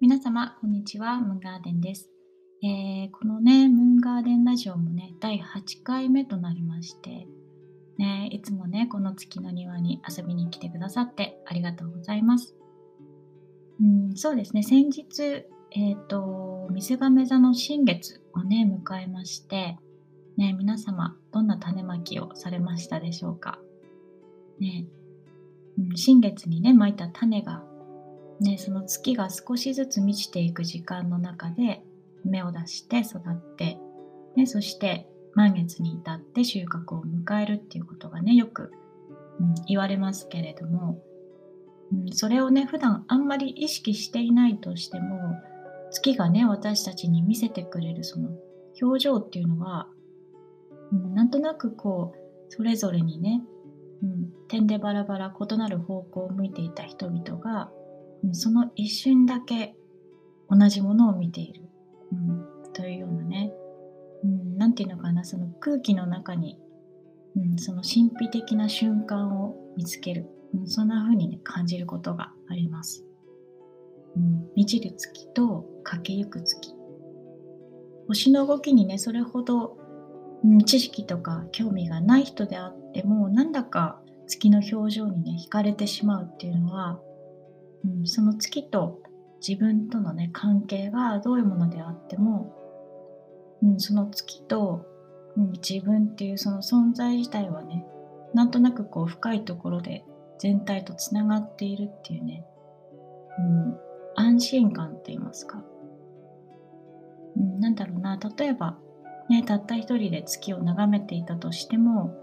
皆様、こんにちは。ムンガーデンです。えー、このね、ムンガーデンラジオもね、第8回目となりまして、ね、いつもね、この月の庭に遊びに来てくださってありがとうございます。うん、そうですね、先日、えっ、ー、と、水亀座の新月をね、迎えまして、ね、皆様、どんな種まきをされましたでしょうか。ね、うん、新月にね、まいた種がね、その月が少しずつ満ちていく時間の中で芽を出して育って、ね、そして満月に至って収穫を迎えるっていうことがねよく、うん、言われますけれども、うん、それをね普段あんまり意識していないとしても月がね私たちに見せてくれるその表情っていうのは、うん、なんとなくこうそれぞれにね、うん、点でバラバラ異なる方向を向いていた人々がその一瞬だけ同じものを見ている、うん、というようなね、うん、ていうのかな。その空気の中に、うん、その神秘的な瞬間を見つける、うん、そんな風にね感じることがあります、うん、満ちる月と駆けゆく月。星の動きにねそれほど、うん、知識とか興味がない人であってもなんだか月の表情にね惹かれてしまうっていうのはうん、その月と自分とのね関係がどういうものであっても、うん、その月と、うん、自分っていうその存在自体はねなんとなくこう深いところで全体とつながっているっていうね、うん、安心感って言いますか、うん、なんだろうな例えばねたった一人で月を眺めていたとしても、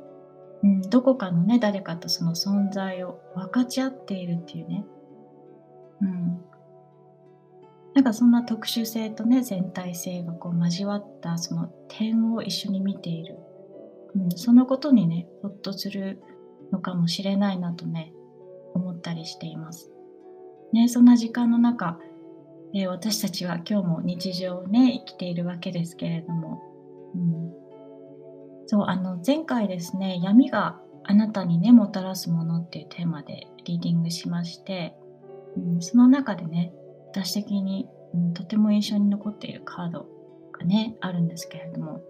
うん、どこかのね誰かとその存在を分かち合っているっていうねうん、なんかそんな特殊性とね全体性がこう交わったその点を一緒に見ている、うん、そのことにねほっとするのかもしれないなとね思ったりしています。ね、そんな時間の中、えー、私たちは今日も日常をね生きているわけですけれども、うん、そうあの前回ですね闇があなたにねもたらすものっていうテーマでリーディングしましてうん、その中でね私的に、うん、とても印象に残っているカードがねあるんですけれども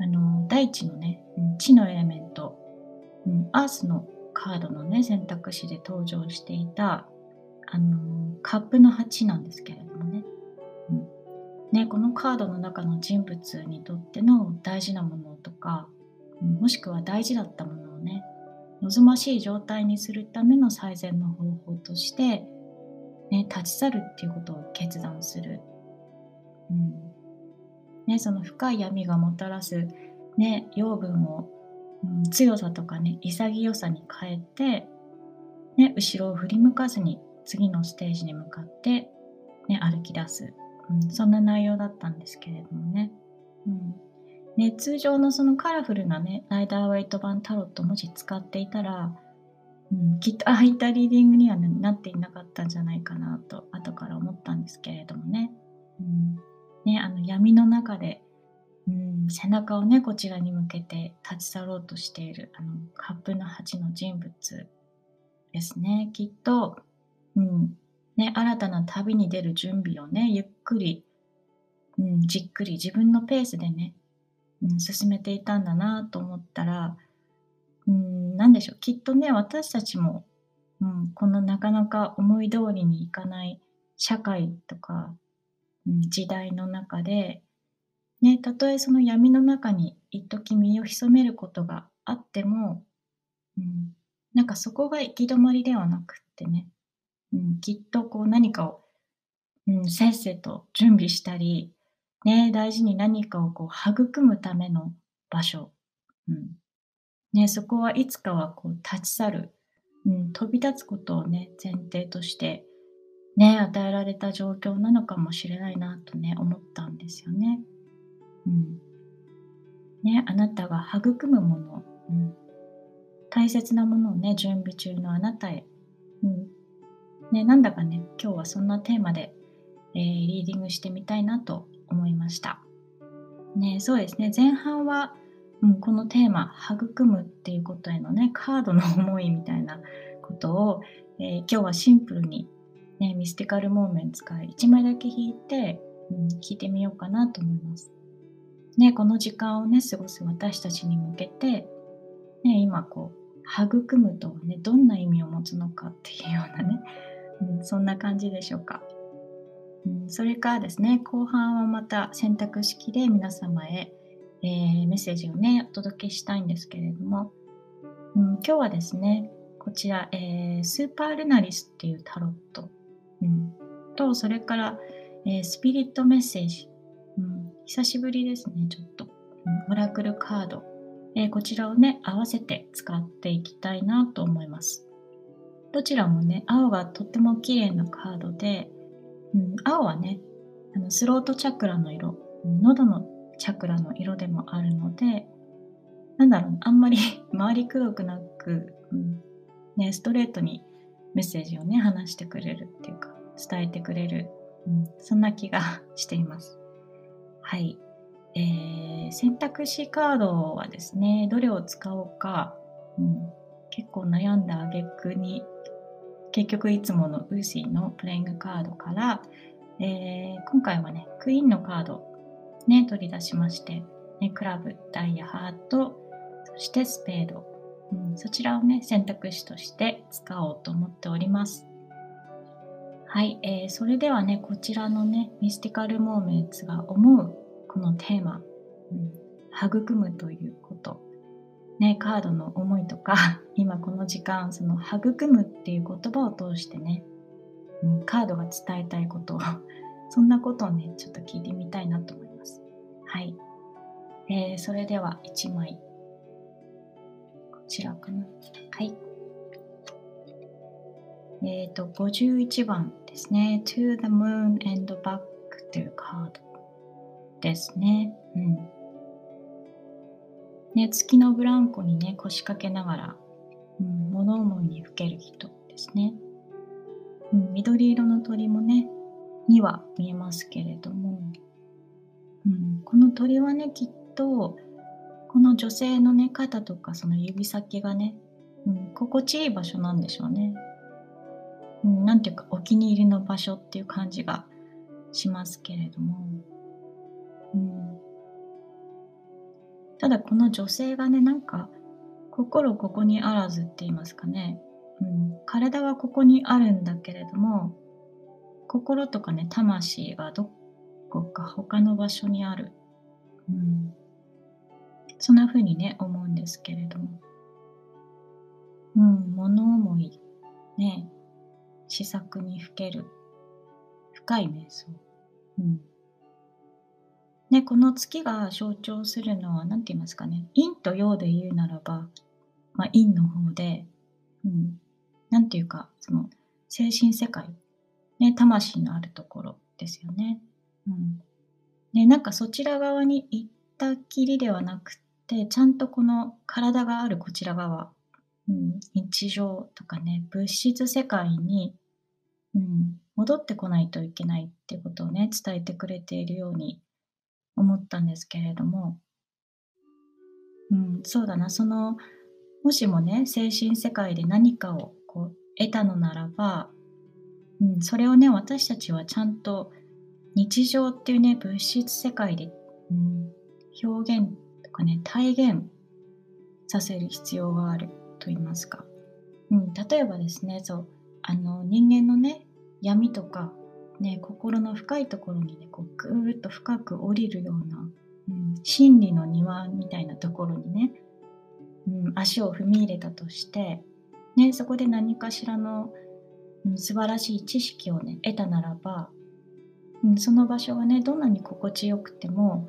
あの大地のね、地のエレメント、うん、アースのカードのね選択肢で登場していたあのカップの8なんですけれどもね,、うん、ねこのカードの中の人物にとっての大事なものとか、うん、もしくは大事だったもの望ましい状態にするための最善の方法として、ね、立ち去るっていうことを決断する。うんね、その深い闇がもたらす、ね、養分を、うん、強さとかね潔さに変えて、ね、後ろを振り向かずに次のステージに向かって、ね、歩き出す、うん、そんな内容だったんですけれどもね。うんね、通常のそのカラフルなね、ライダーウェイト版タロット文字使っていたら、うん、きっとああいったリーディングには、なっていなかったんじゃないかなと後から思ったんですけれどもね,、うん、ねあの闇の中で、うん、背中をねこちらに向けて立ち去ろうとしているあのカップの8の人物ですね。きっと、うんね、新たな旅に出る準備をねゆっくり、うん、じっくり自分のペースでね進めていたんだなと思ったら、うん、何でしょう。きっとね私たちも、うん、このなかなか思い通りにいかない社会とか、うん、時代の中で、ね、たとえその闇の中に一時身を潜めることがあっても、うん、なんかそこが行き止まりではなくってね、うん、きっとこう何かを、うん、せっせと準備したりね、大事に何かをこう育むための場所。うん。ね、そこはいつかはこう立ち去る、うん、飛び立つことをね、前提として、ね、与えられた状況なのかもしれないなとね、思ったんですよね。うん。ね、あなたが育むもの、うん、大切なものをね、準備中のあなたへ、うん。ね、なんだかね、今日はそんなテーマで、えー、リーディングしてみたいなと思いました。ね、そうですね前半は、うん、このテーマ「育む」っていうことへのねカードの思いみたいなことを、えー、今日はシンプルに、ね、ミスティカルモーメンツから1枚だけ弾いて、うん、聞いてみようかなと思います。ね、この時間をね、過ごす私たちに向けて、ね、今こう、育むとはね、どんな意味を持つのかっていうようなね、うん、そんな感じでしょうか。それからですね、後半はまた選択式で皆様へ、えー、メッセージをね、お届けしたいんですけれども、うん、今日はですね、こちら、えー、スーパールナリスっていうタロット、うん、と、それから、えー、スピリットメッセージ、うん、久しぶりですね、ちょっと。うん、オラクルカード、えー、こちらをね、合わせて使っていきたいなと思います。どちらもね、青がとっても綺麗なカードで、うん、青はね、あのスロートチャクラの色、喉のチャクラの色でもあるので、なんだろう、あんまり 回りくどくなく、うんね、ストレートにメッセージをね、話してくれるっていうか、伝えてくれる、うん、そんな気が しています。はい。えー、選択肢カードはですね、どれを使おうか、うん、結構悩んだ挙句に結局いつものウーシーのプレイングカードから、えー、今回はね、クイーンのカード、ね、取り出しまして、ね、クラブ、ダイヤ、ハート、そしてスペード、うん、そちらをね、選択肢として使おうと思っております。はい、えー、それではね、こちらのね、ミスティカルモーメンツが思うこのテーマ、うん、育むということ、ね、カードの思いとか、今この時間、その育むっていう言葉を通してね、うん、カードが伝えたいことを、そんなことをね、ちょっと聞いてみたいなと思います。はい。えー、それでは1枚。こちらかな。はい。えっ、ー、と、51番ですね。To the moon and back というカードですね。うん。ね、月のブランコにね、腰掛けながら、うん、物思いにふける人ですね。うん、緑色の鳥もね、には見えますけれども、うん、この鳥はね、きっと、この女性のね、肩とかその指先がね、うん、心地いい場所なんでしょうね。うん、なんていうか、お気に入りの場所っていう感じがしますけれども、うん、ただこの女性がね、なんか、心ここにあらずって言いますかね。うん、体はここにあるんだけれども、心とかね、魂がどこか他の場所にある。うん、そんな風にね、思うんですけれども。うん、物思い、ね、試作にふける、深い瞑想。うんね、この月が象徴するのは何て言いますかね陰と陽で言うならば、まあ、陰の方で、うん、なんていうかその精神世界、ね、魂のあるところですよね。うん、ねなんかそちら側に行ったきりではなくてちゃんとこの体があるこちら側、うん、日常とかね物質世界に、うん、戻ってこないといけないってことをね伝えてくれているように思ったんですけれども、うん、そうだな、その、もしもね、精神世界で何かをこう得たのならば、うん、それをね、私たちはちゃんと日常っていうね、物質世界で、うん、表現とかね、体現させる必要があると言いますか。うん、例えばですね、そう、あの、人間のね、闇とかね、心の深いところにね、こうぐーっと深く降りるような、うん、真理の庭みたいなところにね、うん、足を踏み入れたとして、ね、そこで何かしらの、うん、素晴らしい知識をね、得たならば、うん、その場所がね、どんなに心地よくても、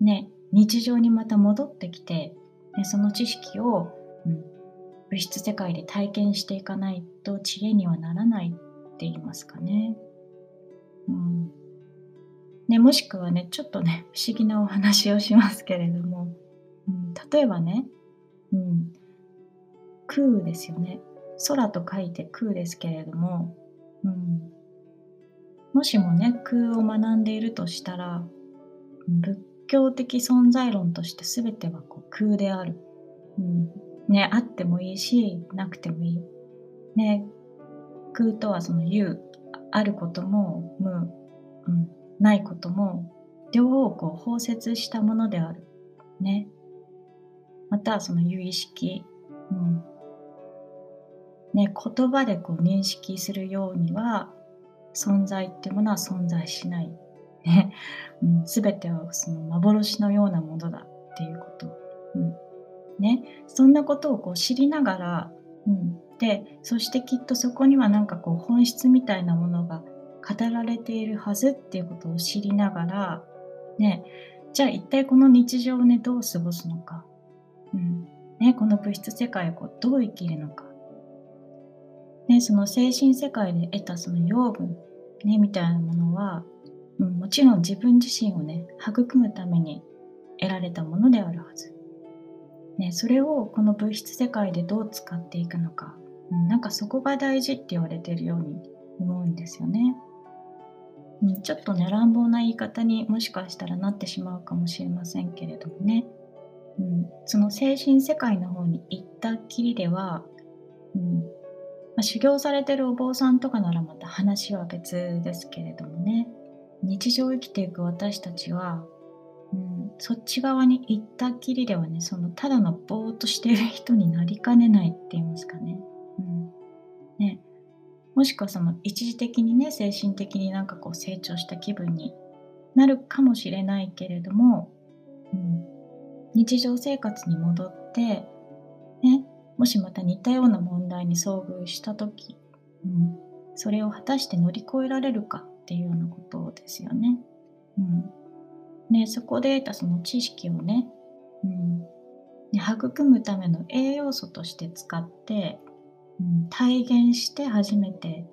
ね、日常にまた戻ってきて、ね、その知識を、うん、物質世界で体験していかないと知恵にはならないって言いますかね。うんね、もしくはね、ちょっとね、不思議なお話をしますけれども、うん、例えばね、うん、空ですよね。空と書いて空ですけれども、うん、もしもね、空を学んでいるとしたら、仏教的存在論として全てはこう空である。うん、ね、あってもいいし、なくてもいい。ね、空とはその有あることも無、うん、ないことも両方こう包摂したものである。ね。またその有意識、うん。ね、言葉でこう認識するようには存在っていうものは存在しない。ね。うん、全てはその幻のようなものだっていうこと。うん。ね、そんなことをこう知りながら、うん、でそしてきっとそこにはなんかこう本質みたいなものが語られているはずっていうことを知りながら、ね、じゃあ一体この日常をねどう過ごすのか、ね、この物質世界をこうどう生きるのか、ね、その精神世界で得たその養分、ね、みたいなものは、うん、もちろん自分自身をね育むために得られたものであるはず。ね、それをこの物質世界でどう使っていくのか、うん、なんかそこが大事って言われてるように思うんですよね。うん、ちょっとね乱暴な言い方にもしかしたらなってしまうかもしれませんけれどもね、うん、その精神世界の方に行ったきりでは、うん。まあ、修行されてるお坊さんとかならまた話は別ですけれどもね。日常生きていく私たちはうん、そっち側に行ったきりではねそのただのぼーっとしてる人になりかねないって言いますかね,、うん、ね。もしくはその一時的にね精神的になんかこう成長した気分になるかもしれないけれども、うん、日常生活に戻って、ね、もしまた似たような問題に遭遇した時、うん、それを果たして乗り越えられるかっていうようなことですよね。うん。ね、そこで得たその知識をね、うん、育むための栄養素として使って、うん、体現して初めて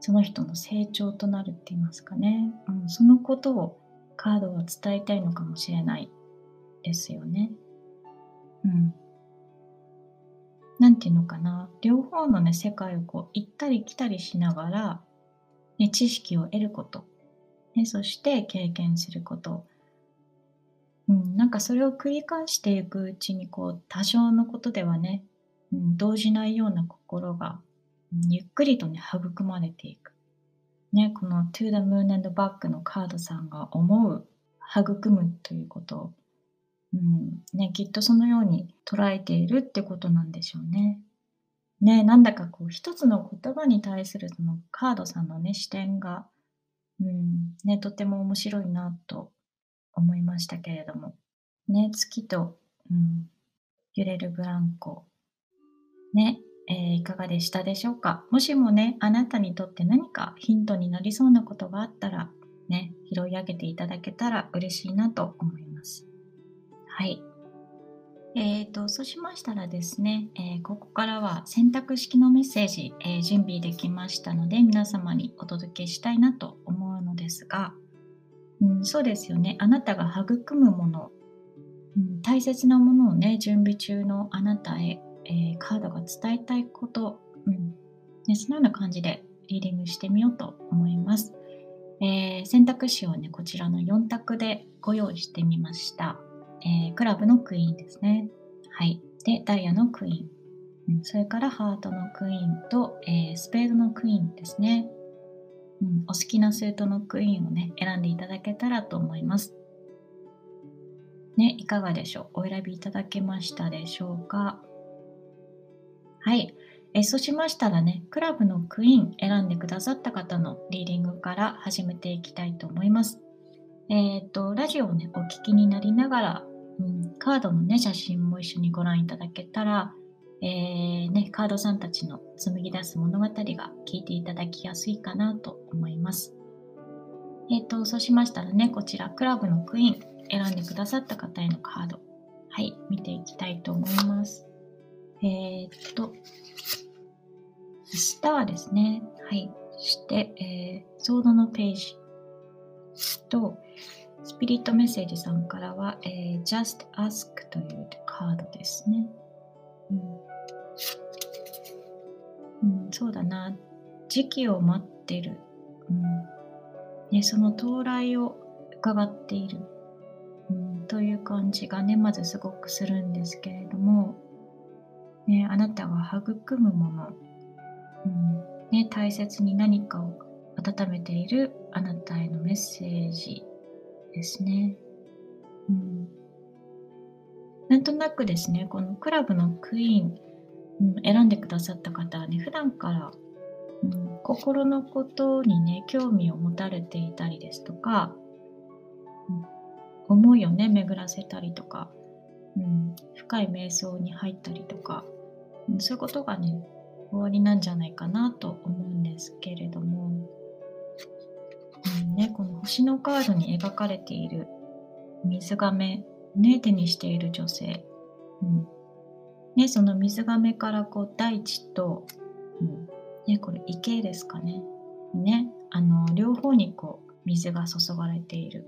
その人の成長となるって言いますかね、うん、そのことをカードは伝えたいのかもしれない。ですよね。うん。なんていうのかな両方のね世界をこう行ったり来たりしながら、ね、知識を得ること、ね、そして経験することうん、なんかそれを繰り返していくうちにこう多少のことではね、うん、動じないような心が、ゆっくりとね育まれていく。ね、この To the Moon and Back のカードさんが思う育むということ、うんね、きっとそのように捉えているってことなんでしょうね。ね、なんだかこう一つの言葉に対するそのカードさんのね視点が、うんね、とても面白いなと思いましたけれども。ね、月と、うん、揺れるブランコ。ね、えー、いかがでしたでしょうかもしもね、あなたにとって何かヒントになりそうなことがあったら、ね、拾い上げていただけたら嬉しいなと思います。はい。えーと、そうしましたらですね、えー、ここからは選択式のメッセージ、えー、準備できましたので、皆様にお届けしたいなと思うのですが、うん、そうですよね。あなたが育むもの、うん、大切なものをね、準備中のあなたへ、えー、カードが伝えたいこと、うんね、そのような感じでリーディングしてみようと思います。え、選択肢をね、こちらの4択でご用意してみました。えー、クラブのクイーンですね。はい。で、ダイヤのクイーン。うん、それからハートのクイーンと、えー、スペードのクイーンですね。うん、お好きなスートのクイーンをね、選んでいただけたらと思います。ね、いかがでしょう？お選びいただけましたでしょうか？はい。えそうしましたらね、クラブのクイーン選んでくださった方のリーディングから始めていきたいと思います。えっ、ー、と、ラジオをね、お聞きになりながら、うん、カードのね、写真も一緒にご覧いただけたら、えー、ね、カードさんたちの紡ぎ出す物語が聞いていただきやすいかなと思います。えっ、ー、と、そうしましたらね、こちら、クラブのクイーン選んでくださった方へのカード、はい、見ていきたいと思います。えっ、と、スターですね。はい。そして、えー、ソードのページと、スピリットメッセージさんからは、えー、Just Ask というカードですね。うん。うん、そうだな。時期を待ってる、うん。ね、その到来を伺っている、うん、という感じがねまずすごくするんですけれども、ね、あなたが育むもの、うん。ね、大切に何かを温めている。あなたへのメッセージですね。うん、なんとなくですね、このクラブのクイーン、うん、選んでくださった方はね、普段から、うん、心のことにね、興味を持たれていたりですとか、うん、思いをね、巡らせたりとか、うん、深い瞑想に入ったりとか、うん、そういうことがね、終わりなんじゃないかなと思うんですけれども、ね、この星のカードに描かれている水亀、ね、手にしている女性、うん。ね、その水亀からこう大地と、うんね、これ池ですかね。ねあの両方にこう水が注がれている、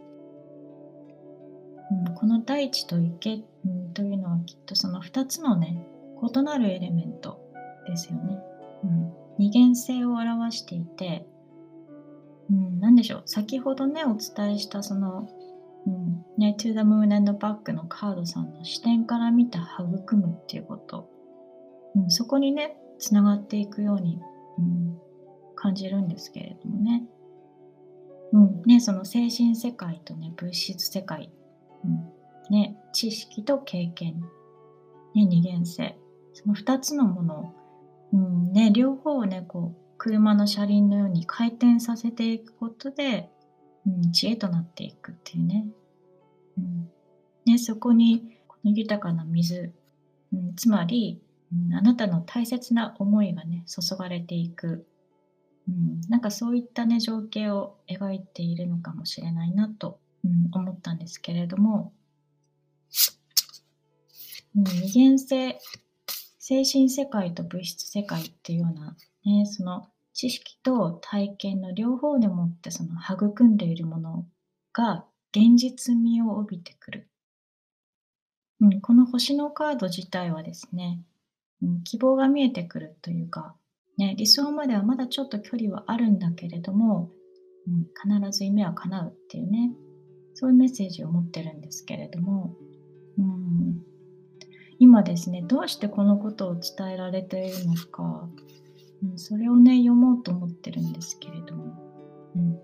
うん、この大地と池、うん、というのはきっとその2つのね異なるエレメントですよね、うん、二元性を表していてうん、何でしょう。先ほどねお伝えしたその、うんね、To the Moon and Back のカードさんの視点から見た育むっていうこと、うん、そこにねつながっていくように、うん、感じるんですけれどもね,、うんねその精神世界とね物質世界、うんね、知識と経験、ね、二元性。その2つのもの、うんね、両方をねこう車の車輪のように回転させていくことで、うん、知恵となっていくっていうね,、うん、ねそこにこの豊かな水、うん、つまり、うん、あなたの大切な思いがね注がれていく、うん、なんかそういったね情景を描いているのかもしれないなと、うん、思ったんですけれども、うん、二元性精神世界と物質世界っていうようなね、その知識と体験の両方でもってその育んでいるものが現実味を帯びてくる。うん、この星のカード自体はですね、うん、希望が見えてくるというか、ね、理想まではまだちょっと距離はあるんだけれども、うん、必ず夢は叶うっていうね、そういうメッセージを持ってるんですけれども、うん、今ですね、どうしてこのことを伝えられているのか、うん、それをね読もうと思ってるんですけれども、うん。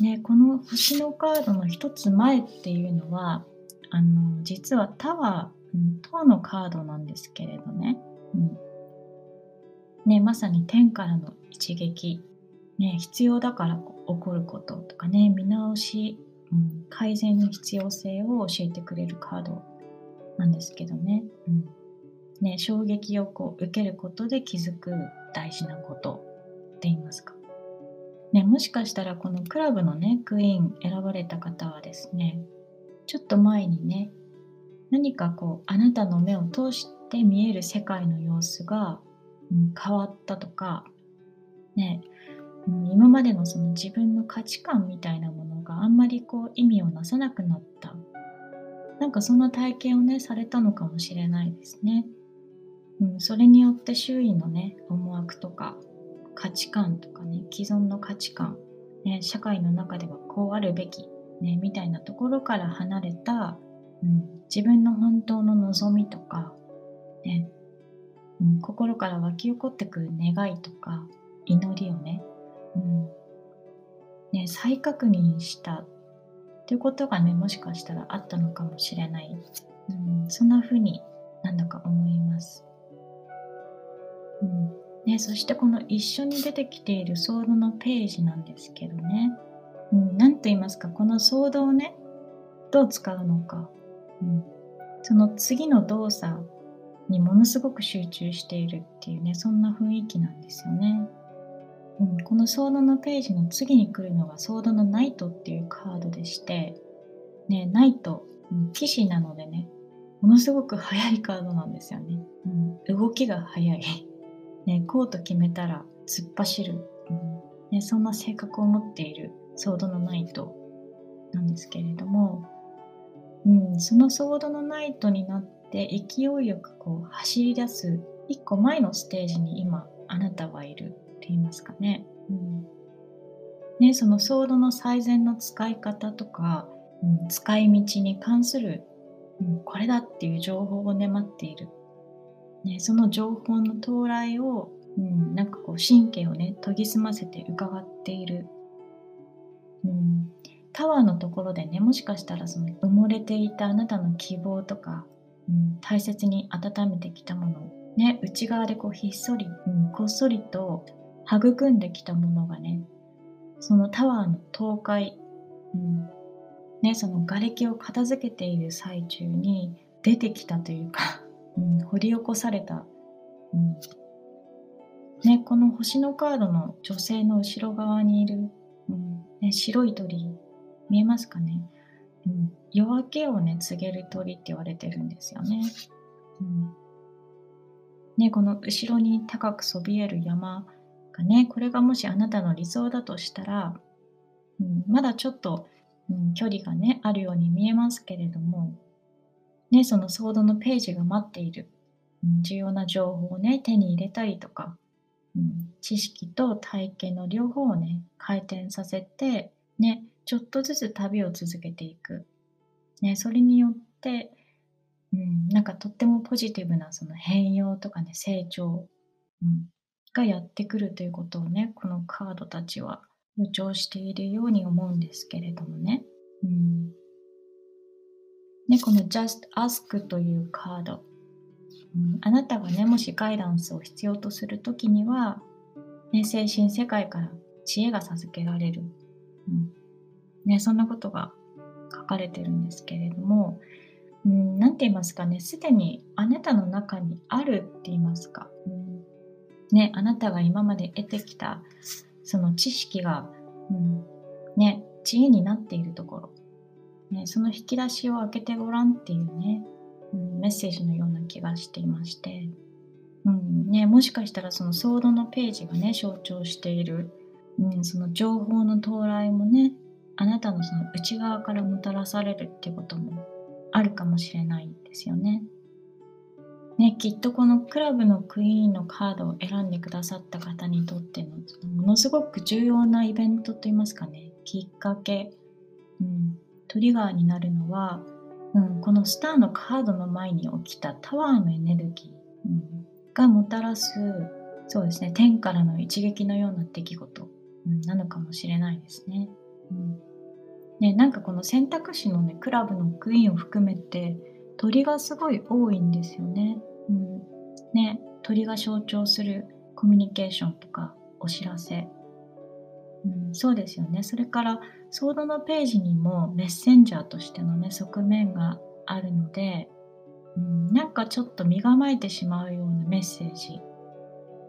ね、この星のカードの一つ前っていうのはあの実はタワー、うん、塔のカードなんですけれどね,、うん。ねまさに天からの一撃、ね、必要だから起こることとかね見直し、うん、改善の必要性を教えてくれるカードなんですけどね。うん。ね、衝撃をこう受けることで気づく大事なことって言いますか？ね、もしかしたらこのクラブのね、クイーン選ばれた方はですね、ちょっと前にね、何かこう、あなたの目を通して見える世界の様子が、うん、変わったとか、ね、うん、今までのその自分の価値観みたいなものがあんまりこう意味をなさなくなった。なんかそんな体験をね、されたのかもしれないですね。うん、それによって周囲のね思惑とか価値観とかね既存の価値観、ね、社会の中ではこうあるべき、ね、みたいなところから離れた、うん、自分の本当の望みとか、ねうん、心から湧き起こってくる願いとか祈りをね,、うんね再確認したということがねもしかしたらあったのかもしれない、うん、そんな風になんだか思います。うん。ね、そしてこの一緒に出てきているソードのページなんですけどね、うん、何と言いますかこのソードをねどう使うのか、うん、その次の動作にものすごく集中しているっていうねそんな雰囲気なんですよね、うん、このソードのページの次に来るのがソードのナイトっていうカードでして、ね、ナイト、うん、騎士なのでねものすごく速いカードなんですよね、うん、動きが速い。ね、こうと決めたら突っ走る、うん。ね、そんな性格を持っているソードのナイトなんですけれども、うん、そのソードのナイトになって勢いよくこう走り出す一個前のステージに今あなたはいるって言いますかね。うん。ね、そのソードの最善の使い方とか、うん、使い道に関する、うん、これだっていう情報をね待っているね、その情報の到来をうん、なんかこう神経をね研ぎ澄ませて伺っている、うん、タワーのところでねもしかしたらその埋もれていたあなたの希望とか、うん、大切に温めてきたものね内側でこうひっそり、うん、こっそりと育んできたものがねそのタワーの倒壊、うんね、その瓦礫を片付けている最中に出てきたというか、うん、掘り起こされた、うん。ね、この星のカードの女性の後ろ側にいる、うん。ね、白い鳥見えますかね、うん、夜明けをね告げる鳥って言われてるんですよね。うん。ね、この後ろに高くそびえる山がねこれがもしあなたの理想だとしたら、うん、まだちょっと、うん、距離がねあるように見えますけれども、ね、そのソードのページが待っている、うん、重要な情報をね手に入れたりとか、うん、知識と体験の両方をね回転させて、ね、ちょっとずつ旅を続けていく、ね、それによって、うん、なんかとってもポジティブなその変容とかね成長、うん、がやってくるということをねこのカードたちは予兆しているように思うんですけれどもね。うん。ね、この Just Ask というカード、うん、あなたがねもしガイダンスを必要とするときには、ね、精神世界から知恵が授けられる、うん。ね、そんなことが書かれてるんですけれども何、うん、て言いますかねすでにあなたの中にあるって言いますか、うん。ね、あなたが今まで得てきたその知識が、うん。ね、知恵になっているところ。ね、その引き出しを開けてごらんっていうね、うん、メッセージのような気がしていまして、うんね、もしかしたらそのソードのページがね象徴している、うん、その情報の到来もねあなたのその内側からもたらされるっていうこともあるかもしれないですよね。ね、きっとこのクラブのクイーンのカードを選んでくださった方にとってのものすごく重要なイベントといいますかねきっかけ、うん、トリガーになるのは、うん、このスターのカードの前に起きたタワーのエネルギー、うん、がもたらすそうですね天からの一撃のような出来事、うん、なのかもしれないですね。うん。ね、なんかこの選択肢のねクラブのクイーンを含めて鳥がすごい多いんですよね。うん、ね鳥が象徴するコミュニケーションとかお知らせ、うん、そうですよね。それからソードのページにもメッセンジャーとしてのね側面があるので、うん、なんかちょっと身構えてしまうようなメッセージ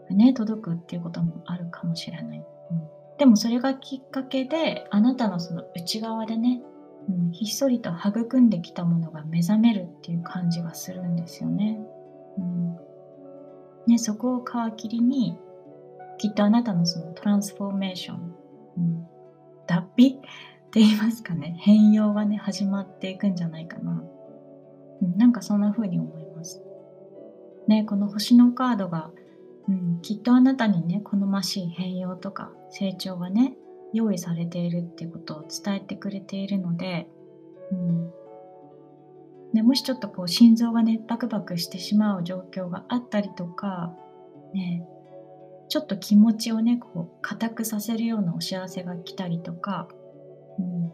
がね届くっていうこともあるかもしれない、うん、でもそれがきっかけであなたのその内側でね、うん、ひっそりと育んできたものが目覚めるっていう感じがするんですよね,、うん、ねそこを皮切りにきっとあなたのそのトランスフォーメーション、うん脱皮って言いますかね。変容がね始まっていくんじゃないかな、うん、なんかそんな風に思います。ねこの星のカードが、うん、きっとあなたにね好ましい変容とか成長がね用意されているっていうことを伝えてくれているので、うん。ね、もしちょっとこう心臓がねバクバクしてしまう状況があったりとか、ね、ちょっと気持ちをねこう固くさせるようなお知らせが来たりとか、うん。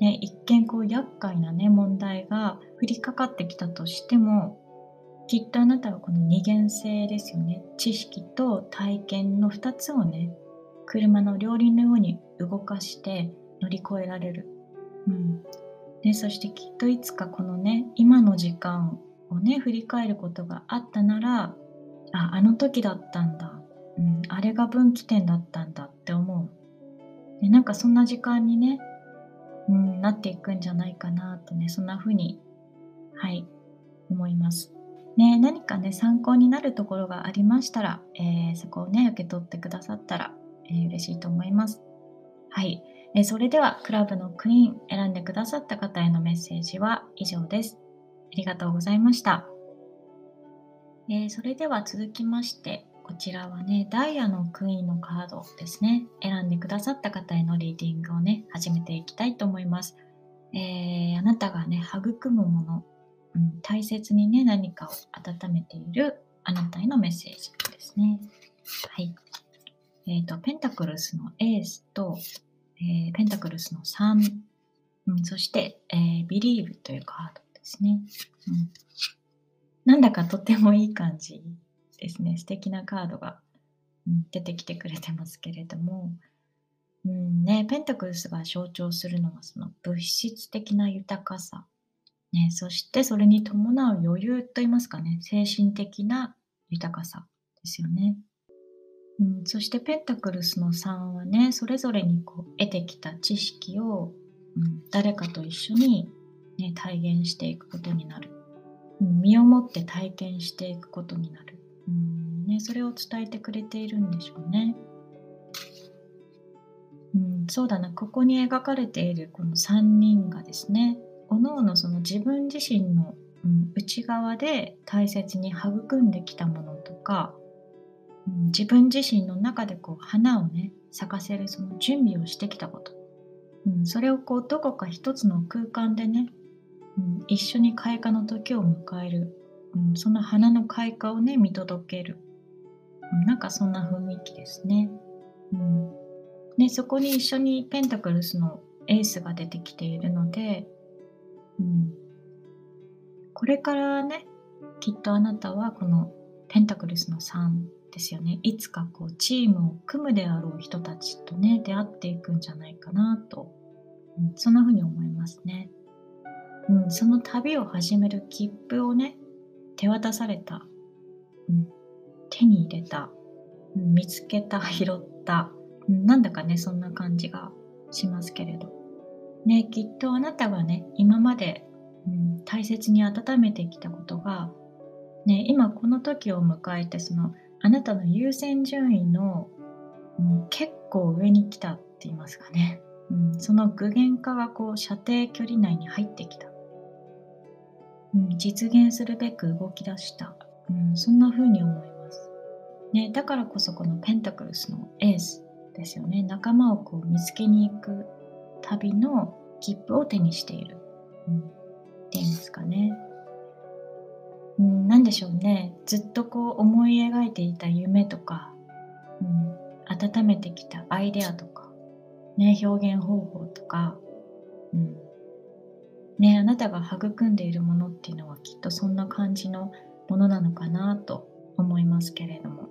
ね、一見こう厄介なね問題が降りかかってきたとしてもきっとあなたはこの二元性ですよね。知識と体験の2つをね車の両輪のように動かして乗り越えられる、うん。ね、そしてきっといつかこのね今の時間をね振り返ることがあったならああの時だったんだ。うん、あれが分岐点だったんだって思う。でなんかそんな時間にね、うん、なっていくんじゃないかなとねそんな風にはい思います。ね何かね参考になるところがありましたら、えー、そこをね受け取ってくださったら、えー、嬉しいと思います。はい、えー、それではクラブのクイーン選んでくださった方へのメッセージは以上です。ありがとうございました、えそれでは続きましてこちらはね、ダイヤのクイーンのカードですね。選んでくださった方へのリーディングをね、始めていきたいと思います。えー、あなたがね、育むもの、うん、大切にね、何かを温めているあなたへのメッセージですね。はい。えっ、ー、と、ペンタクルスのエースと、えー、ペンタクルスの3、うん、そして、えー、ビリーブというカードですね。うん、なんだかとてもいい感じですね。素敵なカードが、うん、出てきてくれてますけれども、うんね、ペンタクルスが象徴するのはその物質的な豊かさ、ね、そしてそれに伴う余裕といいますかね、精神的な豊かさですよね。うん、そしてペンタクルスの3はねそれぞれにこう得てきた知識を、うん、誰かと一緒に、ね、体現していくことになる、うん、身をもって体験していくことになる、ね、それを伝えてくれているんでしょうね。うん、そうだな。ここに描かれているこの3人がですねおのおのその自分自身の、うん、内側で大切に育んできたものとかうん、自分自身の中でこう花をね咲かせるその準備をしてきたこと、うん、それをこうどこか一つの空間でね、うん、一緒に開花の時を迎える、うん、その花の開花をね見届ける、なんかそんな雰囲気ですね。うん、でそこに一緒にペンタクルスのエースが出てきているので、うん、これからねきっとあなたはこのペンタクルスの3ですよね。いつかこうチームを組むであろう人たちとね出会っていくんじゃないかなと、うん、そんな風に思いますね、うん、その旅を始める切符をね手渡された、うん、手に入れた、うん、見つけた拾った、うん、なんだかねそんな感じがしますけれど。ねきっとあなたがね今まで、うん、大切に温めてきたことがね、今この時を迎えてそのあなたの優先順位の、うん、結構上に来たって言いますかね、うん、その具現化がこう射程距離内に入ってきた、うん、実現するべく動き出した、うん、そんな風に思います、ね、だからこそこのペンタクルスのエースですよね。仲間をこう見つけに行く旅の切符を手にしている、うん、って言いますかね。うん、何でしょうね。ずっとこう思い描いていた夢とか、うん、温めてきたアイデアとか、ね、表現方法とか、うん。ね、あなたが育んでいるものっていうのはきっとそんな感じのものなのかなと思いますけれども、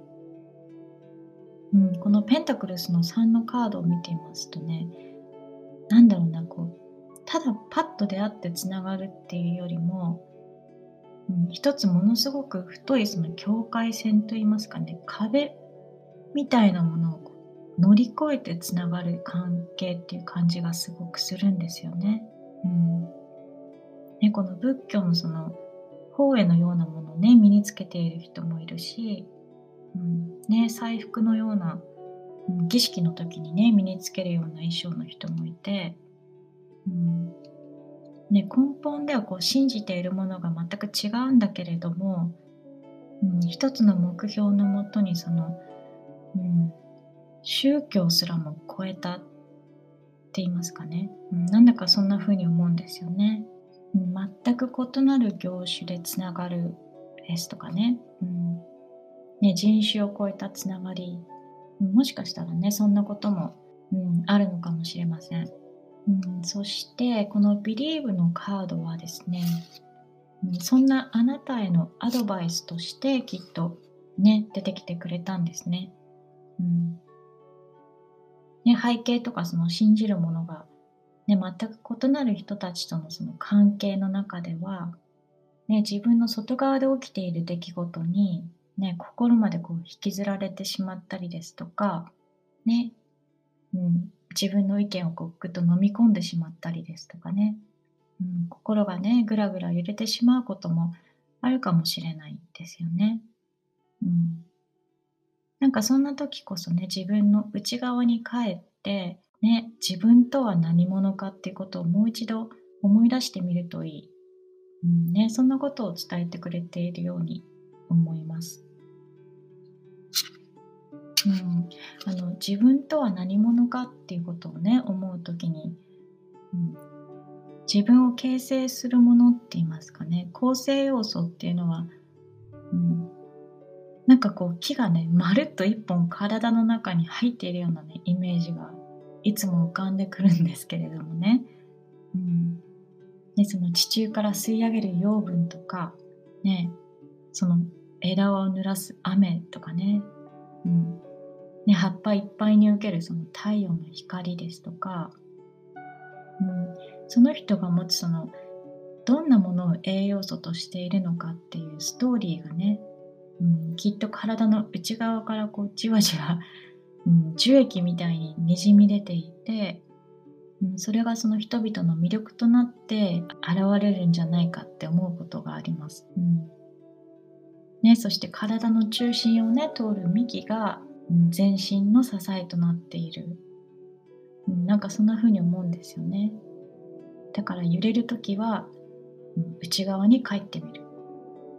うん、このペンタクルスの3のカードを見ていますとね何だろうなこうただパッと出会ってつながるっていうよりもうん、一つものすごく太いその境界線といいますかね壁みたいなものを乗り越えてつながる関係っていう感じがすごくするんですよね。うん、ねこの仏教のその法へのようなものをね身につけている人もいるし、うん。ね、祭服のような、儀式の時にね身につけるような衣装の人もいて、うん、ね、根本ではこう信じているものが全く違うんだけれども、うん、一つの目標のもとにその、うん、宗教すらも超えたって言いますかね、うん、なんだかそんな風に思うんですよね。全く異なる業種でつながるですとかね,、うん。ね人種を超えたつながり、もしかしたらねそんなことも、うん、あるのかもしれません。うん、そしてこの Believe のカードはですね、うん、そんなあなたへのアドバイスとしてきっとね出てきてくれたんですね。うんね、背景とかその信じるものが、ね、全く異なる人たちとのその関係の中では、ね、自分の外側で起きている出来事に、ね、心までこう引きずられてしまったりですとか、ねうん、自分の意見をこうぐっと飲み込んでしまったりですとかね、うん、心がねぐらぐら揺れてしまうこともあるかもしれないですよね。うん、なんかそんな時こそね自分の内側に帰ってね自分とは何者かっていうことをもう一度思い出してみるといい、うんね、そんなことを伝えてくれているように思います。うん、あの自分とは何者かっていうことをね思う時に、うん、自分を形成するものって言いますかね。構成要素っていうのは、うん。なんかこう木がねまるっと一本体の中に入っているようなねイメージがいつも浮かんでくるんですけれどもね,、うん、ねその地中から吸い上げる養分とかねその枝を濡らす雨とかね,、うん。ね葉っぱいっぱいに受けるその太陽の光ですとか、うん、その人が持つそのどんなものを栄養素としているのかっていうストーリーがねうん、きっと体の内側からこうじわじわ、うん、樹液みたいににじみ出ていて、うん、それがその人々の魅力となって現れるんじゃないかって思うことがあります。うんね、そして体の中心をね通る幹が、全身の支えとなっている、うん、なんかそんな風に思うんですよね。だから揺れる時は、うん、内側に帰ってみる。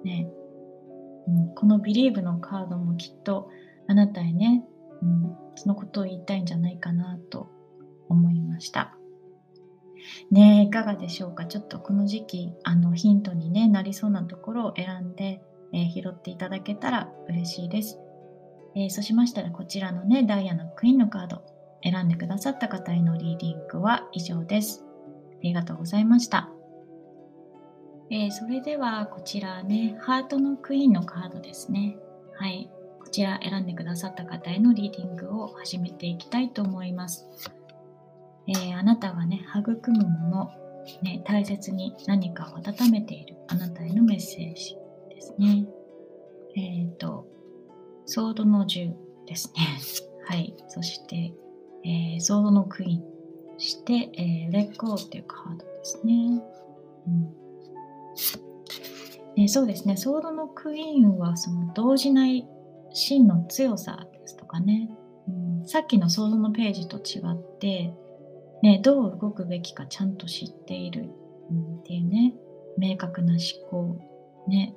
ね、うん、この Believe のカードもきっとあなたへね、うん、そのことを言いたいんじゃないかなと思いました。ねいかがでしょうか？ちょっとこの時期あのヒントに、ね、なりそうなところを選んで、えー、拾っていただけたら嬉しいです。えー、そうしましたらこちらのねダイヤのクイーンのカード選んでくださった方へのリーディングは以上です。ありがとうございました。えー、それではこちらね、ハートのクイーンのカードですね。はい。こちら選んでくださった方へのリーディングを始めていきたいと思います。えー、あなたがね、育むもの、ね、大切に何かを温めているあなたへのメッセージですね。えっ、ー、と、ソードの10ですね。はい。そして、えー、ソードのクイーン。そして、えー、レッゴーっていうカードですね。うんね、そうですね、ソードのクイーンはその動じない真の強さですとかね、うん、さっきのソードのページと違って、ね、どう動くべきかちゃんと知っている、うん、っていうね、明確な思考、ね、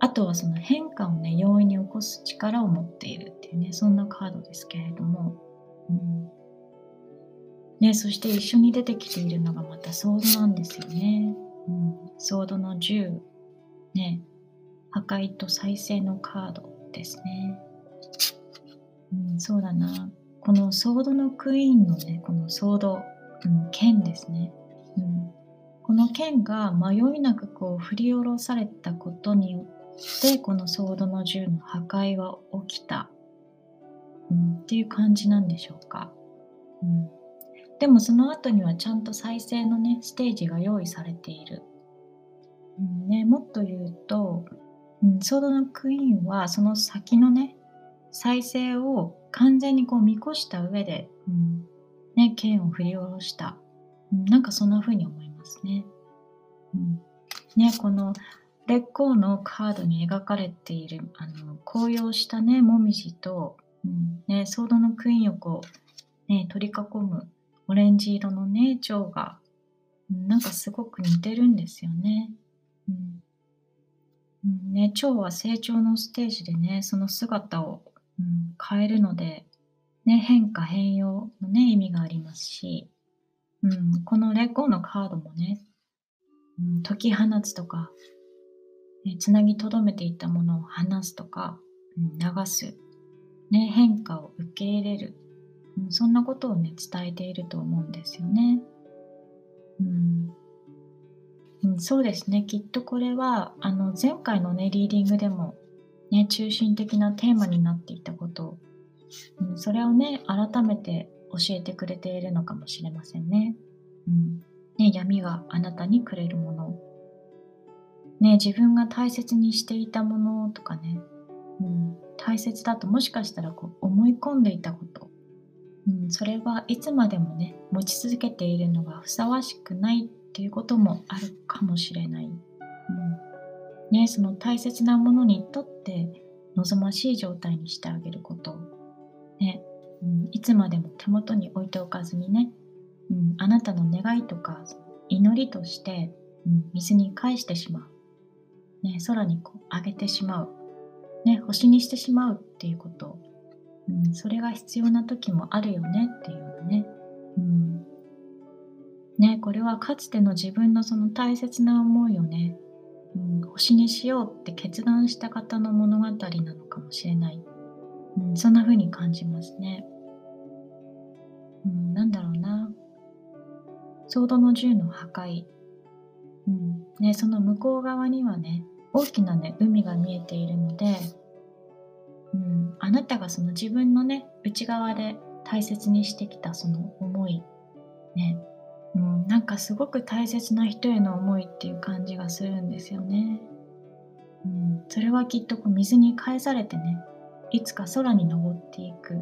あとはその変化をね、容易に起こす力を持っているっていうね、そんなカードですけれども、うんね、そして一緒に出てきているのがまたソードなんですよね。うん、ソードの10、ね、破壊と再生のカードですね。うん、そうだな。このソードのクイーンのね、このソード、うん、剣ですね。うん、この剣が迷いなくこう振り下ろされたことによってでこのソードの銃の破壊は起きた、うん、っていう感じなんでしょうか。うん、でもその後にはちゃんと再生のねステージが用意されている、うんね、もっと言うと、うん、ソードのクイーンはその先のね再生を完全にこう見越した上で、うんね、剣を振り下ろした、うん、なんかそんな風に思いますね。うん、ねこのレッコーのカードに描かれているあの紅葉したねもみじと、うんね、ソードのクイーンをこう、ね、取り囲むオレンジ色のね蝶が、なんかすごく似てるんですよね。うん、ね蝶は成長のステージでねその姿を、うん、変えるので、ね、変化変容のね意味がありますし、うん、このレゴのカードもね、うん、解き放つとか、つなぎとどめていたものを離すとか、流す、ね、変化を受け入れる、そんなことをね伝えていると思うんですよね。うん、うん、そうですね。きっとこれはあの前回のねリーディングでも、ね、中心的なテーマになっていたこと、うん、それをね改めて教えてくれているのかもしれませんね。うん。ね闇があなたにくれるもの、ね、自分が大切にしていたものとかね、うん、大切だともしかしたらこう思い込んでいたこと。うん、それはいつまでもね持ち続けているのがふさわしくないっていうこともあるかもしれない、うん。ね、その大切なものにとって望ましい状態にしてあげること、ね。うん、いつまでも手元に置いておかずにね、うん、あなたの願いとか祈りとして、うん、水に返してしまう、ね、空にこう上げてしまう、ね、星にしてしまうっていうこと。うん、それが必要な時もあるよねっていうのね。うん、ね、これはかつての自分のその大切な思いをね、うん、星にしようって決断した方の物語なのかもしれない、うん、そんな風に感じますね。うん、なんだろうな。ソードの銃の破壊、うん。ね、その向こう側にはね大きなね海が見えているので、うん、あなたがその自分のね内側で大切にしてきたその思いね、うん、なんかすごく大切な人への思いっていう感じがするんですよね。うん、それはきっとこう水に返されてねいつか空に登っていく、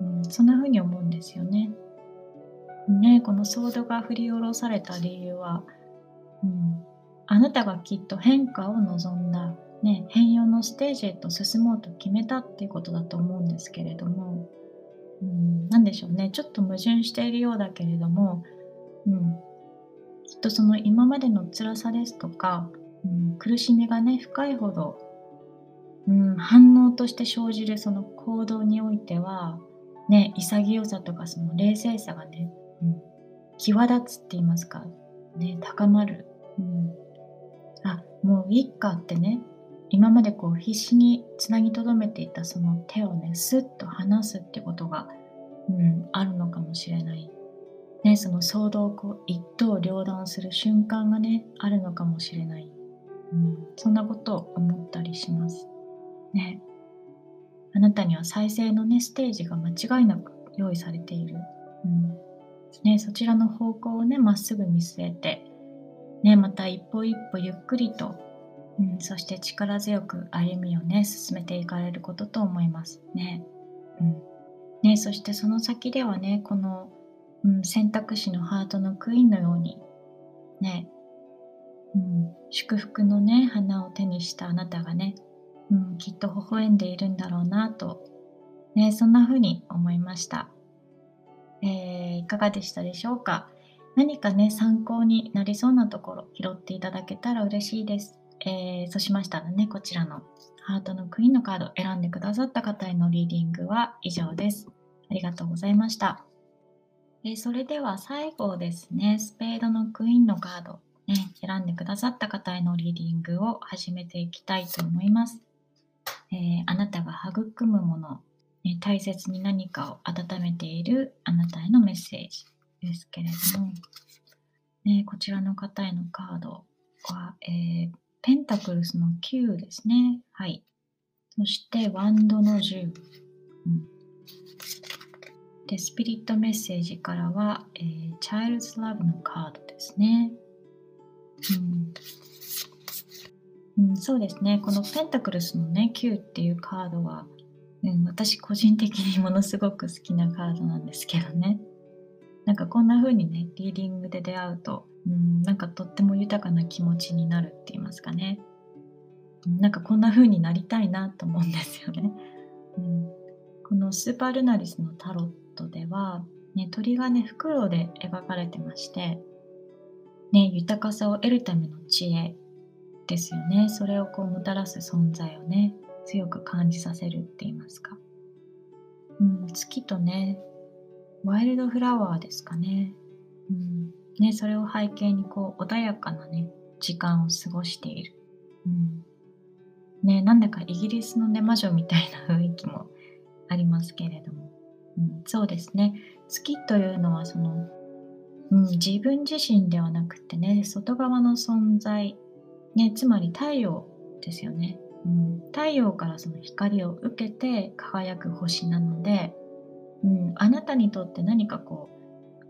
うん、そんな風に思うんですよね。ねこのソードが振り下ろされた理由は、うん、あなたがきっと変化を望んだ、ね、変容のステージへと進もうと決めたっていうことだと思うんですけれども、うん、何でしょうね。ちょっと矛盾しているようだけれども、うん、きっとその今までの辛さですとか、うん、苦しみがね深いほど、うん、反応として生じるその行動においては、ね、潔さとかその冷静さがね、うん、際立つって言いますか、ね、高まる、うん、もういっかってね今までこう必死につなぎとどめていたその手をねスッと離すってことが、うん、あるのかもしれない、ね、その騒動をこう一刀両断する瞬間がねあるのかもしれない、うん、そんなことを思ったりします。ね。あなたには再生のねステージが間違いなく用意されている、うん。ね、そちらの方向をねまっすぐ見据えてね、また一歩一歩ゆっくりとうん、そして力強く歩みをね進めていかれることと思いますね。うんねそしてその先ではねこの、うん、選択肢のハートのクイーンのようにね、うん、祝福のね花を手にしたあなたがね、うん、きっと微笑んでいるんだろうなと、ね、そんな風に思いました。えー、いかがでしたでしょうか？何かね参考になりそうなところ拾っていただけたら嬉しいです。えー、そうしましたらね、こちらのハートのクイーンのカード選んでくださった方へのリーディングは以上です。ありがとうございました。えー、それでは最後ですね、スペードのクイーンのカード、ね、選んでくださった方へのリーディングを始めていきたいと思います。えー、あなたが育むもの、ね、大切に何かを温めているあなたへのメッセージですけれども、ね、こちらの方へのカードは、えー、ペンタクルスの9ですね。はい。そして、ワンドの10。うん、で、スピリットメッセージからは、えー、チャイルズ・ラブのカードですね。うん、うん、そうですね。このペンタクルスのね、9っていうカードは、うん、私個人的にものすごく好きなカードなんですけどね。なんかこんな風にね、リーディングで出会うと、うん、なんかとっても豊かな気持ちになるって言いますかね。なんかこんな風になりたいなと思うんですよね。うん、このスーパールナリスのタロットでは、ね、鳥がね、フクロウで描かれてまして、ね、豊かさを得るための知恵ですよね。それをこうもたらす存在をね、強く感じさせるって言いますか。うん、月とね、ワイルドフラワーですかね。うんね、それを背景にこう穏やかなね、時間を過ごしている。うんね、なんだかイギリスのね、魔女みたいな雰囲気もありますけれども。うん、そうですね。月というのはその、うん、自分自身ではなくてね、外側の存在、ね、つまり太陽ですよね。うん、太陽からその光を受けて輝く星なので、うん、あなたにとって何かこ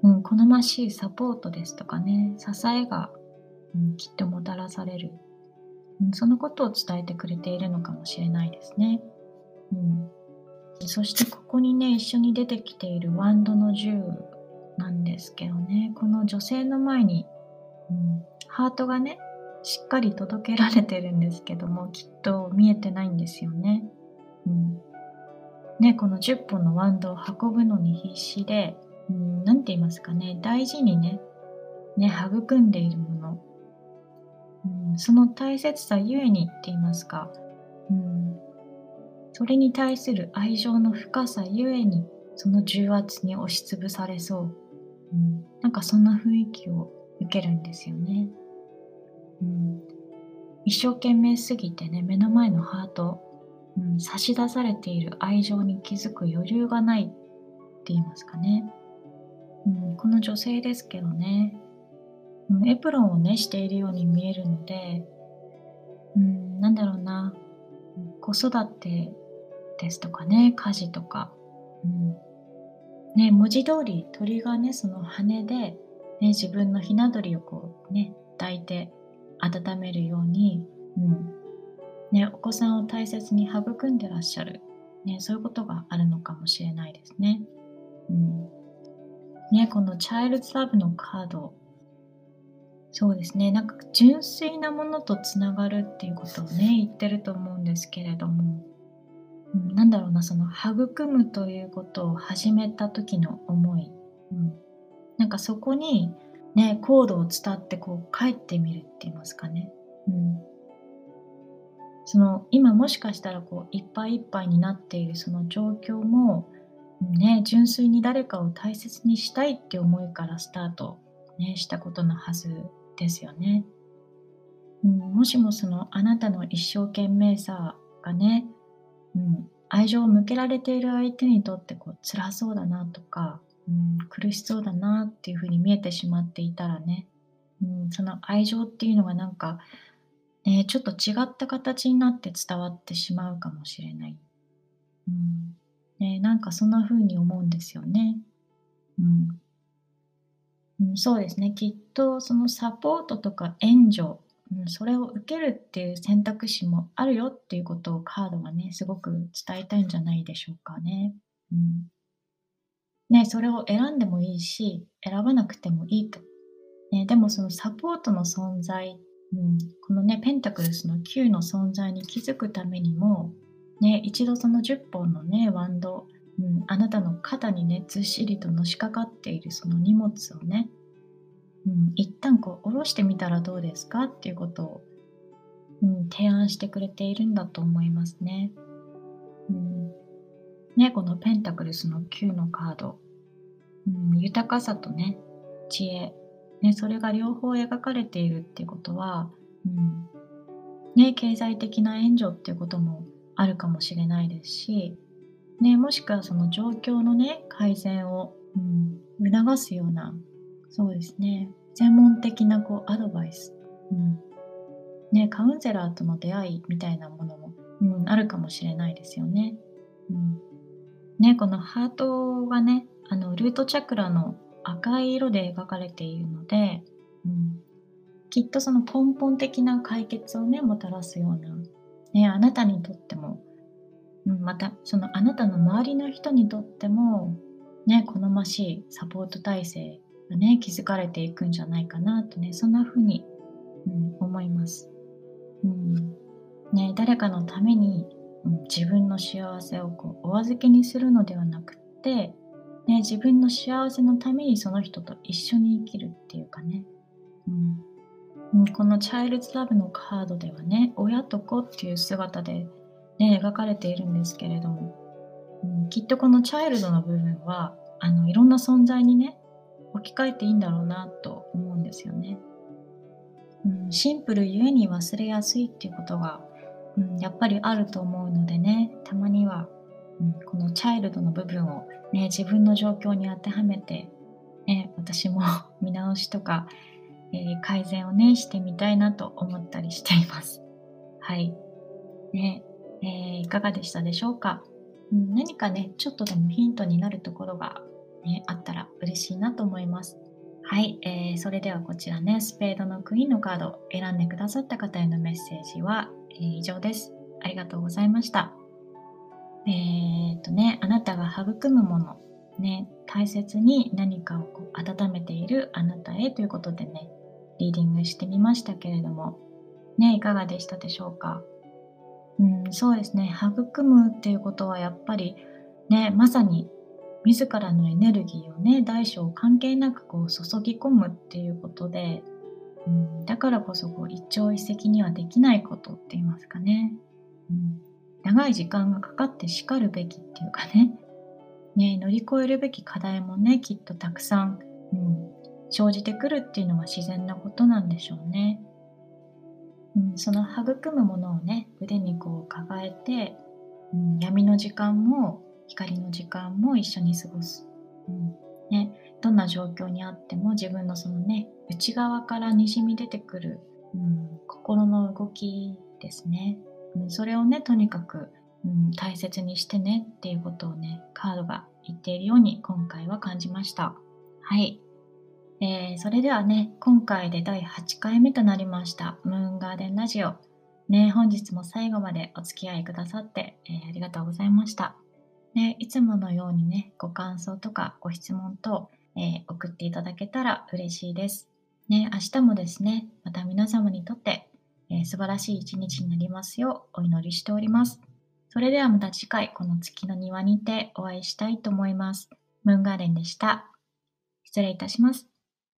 う、うん、好ましいサポートですとかね支えが、うん、きっともたらされる、うん、そのことを伝えてくれているのかもしれないですね、うん、そしてここにね一緒に出てきているワンドの銃なんですけどね。この女性の前に、うん、ハートがねしっかり届けられてるんですけどもきっと見えてないんですよね。うん、ね、この10本のワンドを運ぶのに必死で、うん、て言いますかね、大事にね、ね、育んでいるもの、うん、その大切さゆえにって言いますか、うん、それに対する愛情の深さゆえに、その重圧に押しつぶされそう、うん、なんかそんな雰囲気を受けるんですよね。うん、一生懸命すぎてね目の前のハート、うん、差し出されている愛情に気づく余裕がないって言いますかね、うん、この女性ですけどね、うん、エプロンをねしているように見えるので、うん、なんだろうな。子育てですとかね家事とか、うんね、文字通り鳥がねその羽で、ね、自分のひな鳥をこうね抱いて温めるように、うんね、お子さんを大切に育んでらっしゃる、ね、そういうことがあるのかもしれないですね。うん。ね、このチャイルズラブのカード。そうですね。なんか純粋なものとつながるっていうことをね 言ってると思うんですけれども、うん、なんだろうなその育むということを始めた時の思い、うん、なんかそこにね、コードを伝ってこう帰ってみるって言いますかね。うん。その今もしかしたらこういっぱいいっぱいになっているその状況も、ね、純粋に誰かを大切にしたいって思いからスタート、ね、したことのはずですよね。うん、もしもそのあなたの一生懸命さがね、うん、愛情を向けられている相手にとってこう辛そうだなとか、うん、苦しそうだなっていうふうに見えてしまっていたらね、うん、その愛情っていうのがなんか、ね、ちょっと違った形になって伝わってしまうかもしれない。うんね、なんかそんな風に思うんですよね。うんうん、そうですね。きっとそのサポートとか援助、うん、それを受けるっていう選択肢もあるよっていうことをカードはね、すごく伝えたいんじゃないでしょうかね。うんね、それを選んでもいいし、選ばなくてもいいと。ね、でもそのサポートの存在、このね、ペンタクルスの9の存在に気づくためにも、ね、一度その10本のね、ワンド、うん、あなたの肩にね、ずっしりとのしかかっているその荷物をね、うん、一旦こう下ろしてみたらどうですか？っていうことを、うん、提案してくれているんだと思いますね。うん。ね、このペンタクルスの9のカード、うん、豊かさとね、知恵、ね、それが両方描かれているっていうことは、うん。ね、経済的な援助っていうこともあるかもしれないですし、ね、もしくはその状況のね、改善を、うん、促すような、そうですね、専門的なこうアドバイス、うん。ね、カウンセラーとの出会いみたいなものも、うん、あるかもしれないですよね。うん。ね、このハートがね、あのルートチャクラの赤い色で描かれているので、うん、きっとその根本的な解決をね、もたらすような、ね、あなたにとっても、うん、またそのあなたの周りの人にとっても、ね、好ましいサポート体制がね、築かれていくんじゃないかなとね、そんな風に、うん、思います。うんね、誰かのために自分の幸せをこうお預けにするのではなくって、ね、自分の幸せのためにその人と一緒に生きるっていうかね、うん、このチャイルズラブのカードではね親と子っていう姿で、ね、描かれているんですけれども、うん、きっとこのチャイルドの部分はあのいろんな存在にね置き換えていいんだろうなと思うんですよね。うん、シンプルゆえに忘れやすいっていうことがうん、やっぱりあると思うのでねたまには、このチャイルドの部分を、ね、自分の状況に当てはめて、ね、私も 見直しとか、えー、改善をねしてみたいなと思ったりしています。はい。ねえー、いかがでしたでしょうか、うん、何かねちょっとでもヒントになるところが、ね、あったら嬉しいなと思います。はい、えー、それではこちらね、スペードのクイーンのカード選んでくださった方へのメッセージは、えー、以上です。ありがとうございました。えー、っとね、あなたが育むもの、ね、大切に何かをこう温めているあなたへということでね、リーディングしてみましたけれども、ね、いかがでしたでしょうか？うん、そうですね、育むっていうことはやっぱりね、まさに自らのエネルギーをね、大小関係なくこう注ぎ込むっていうことで、うん、だからこそこう一朝一夕にはできないことって言いますかね、うん、長い時間がかかってしかるべきっていうかね。ね乗り越えるべき課題もねきっとたくさん、うん、生じてくるっていうのは自然なことなんでしょうね。うん、その育むものをね腕にこう抱えて、うん、闇の時間も光の時間も一緒に過ごす、うんね、どんな状況にあっても自分のそのね内側からにじみ出てくる、うん、心の動きですね、うん、それをねとにかく、うん、大切にしてねっていうことをねカードが言っているように今回は感じましたはいえー、それではね、今回で第8回目となりました、ムーンガーデンラジオ。ね、本日も最後までお付き合いくださって、えー、ありがとうございました。ね、いつものようにね、ご感想とかご質問等、えー、送っていただけたら嬉しいです。ね、明日もですね、また皆様にとって、えー、素晴らしい一日になりますようお祈りしております。それではまた次回、この月の庭にてお会いしたいと思います。ムーンガーデンでした。失礼いたします。